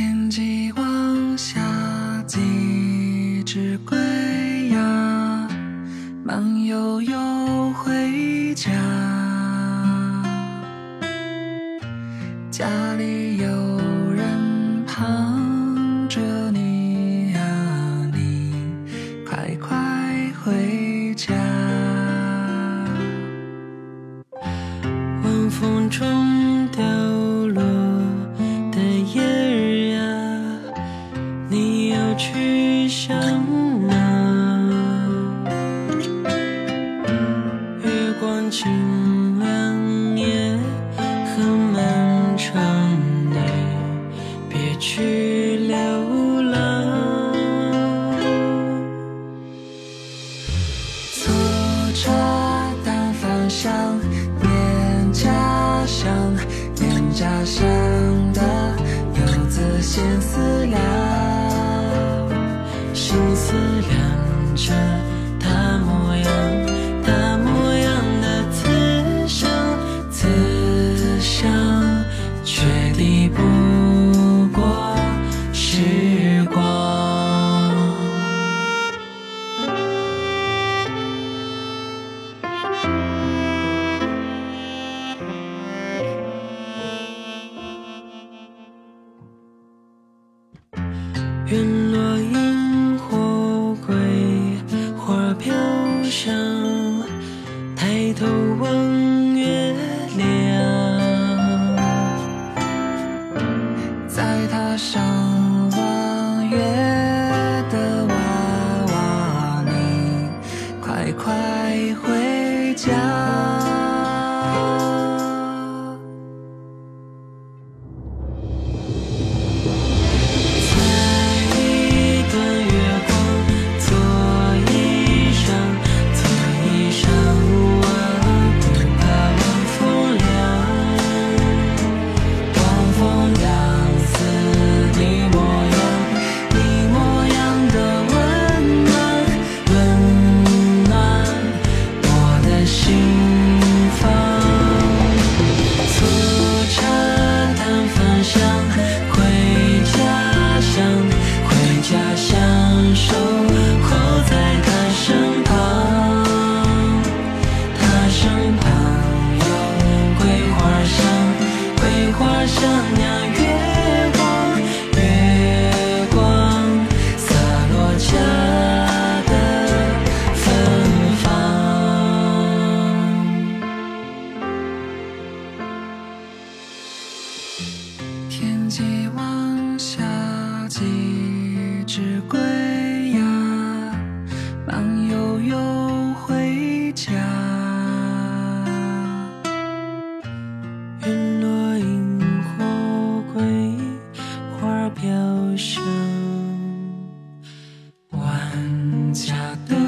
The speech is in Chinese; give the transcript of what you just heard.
天际望下几只归鸦，慢悠悠回家。家里去向哪？月光清凉夜很漫长，你别去流浪。坐着单方向，念家乡，念家乡的游子心思量。心思量着他模样，他模样的慈祥，慈祥却抵不过时光。天际晚霞，几只归鸦，慢悠悠回。飘香，万家。